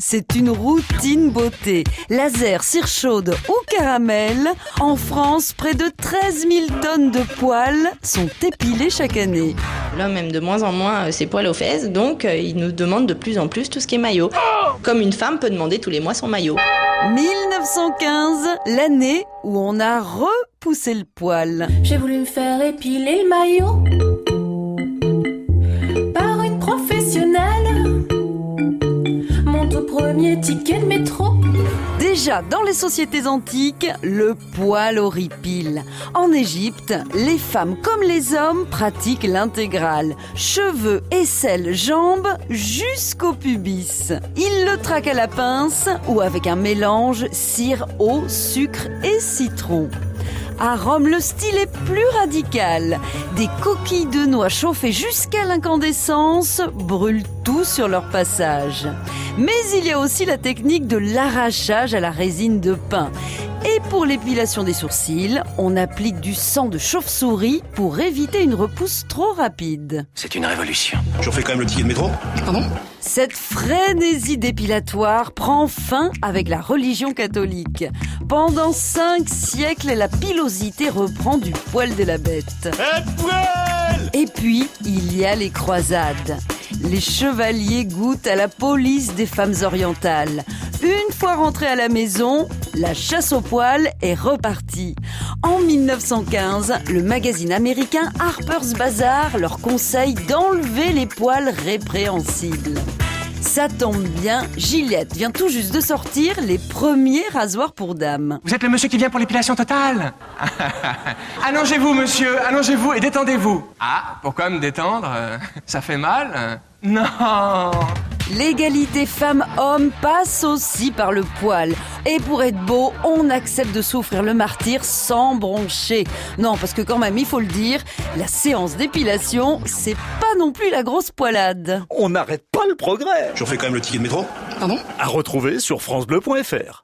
c'est une routine beauté. Laser, cire chaude ou caramel, en France, près de 13 000 tonnes de poils sont épilés chaque année. L'homme aime de moins en moins euh, ses poils aux fesses, donc euh, il nous demande de plus en plus tout ce qui est maillot. Comme une femme peut demander tous les mois son maillot. 1915, l'année où on a repoussé le poil. J'ai voulu me faire épiler le maillot premier ticket de métro. Déjà, dans les sociétés antiques, le poil horripile. En Égypte, les femmes comme les hommes pratiquent l'intégrale. Cheveux, aisselles, jambes, jusqu'au pubis. Ils le traquent à la pince ou avec un mélange cire, eau, sucre et citron. À Rome, le style est plus radical. Des coquilles de noix chauffées jusqu'à l'incandescence brûlent tout sur leur passage. Mais il y a aussi la technique de l'arrachage à la résine de pin. Et pour l'épilation des sourcils, on applique du sang de chauve-souris pour éviter une repousse trop rapide. C'est une révolution. Je refais quand même le ticket de métro Pardon? Cette frénésie dépilatoire prend fin avec la religion catholique. Pendant cinq siècles, la pilosité reprend du poil de la bête. Et puis, il y a les croisades. Les chevaliers goûtent à la police des femmes orientales. Une fois rentrés à la maison, la chasse aux poils est repartie. En 1915, le magazine américain Harper's Bazaar leur conseille d'enlever les poils répréhensibles. Ça tombe bien, Gillette vient tout juste de sortir les premiers rasoirs pour dames. Vous êtes le monsieur qui vient pour l'épilation totale Allongez-vous, monsieur, allongez-vous et détendez-vous. Ah, pourquoi me détendre? Ça fait mal? Non L'égalité femmes-hommes passe aussi par le poil. Et pour être beau, on accepte de souffrir le martyr sans broncher. Non, parce que quand même, il faut le dire, la séance d'épilation, c'est pas non plus la grosse poilade. On n'arrête pas le progrès. Je refais quand même le ticket de métro Pardon? À retrouver sur francebleu.fr.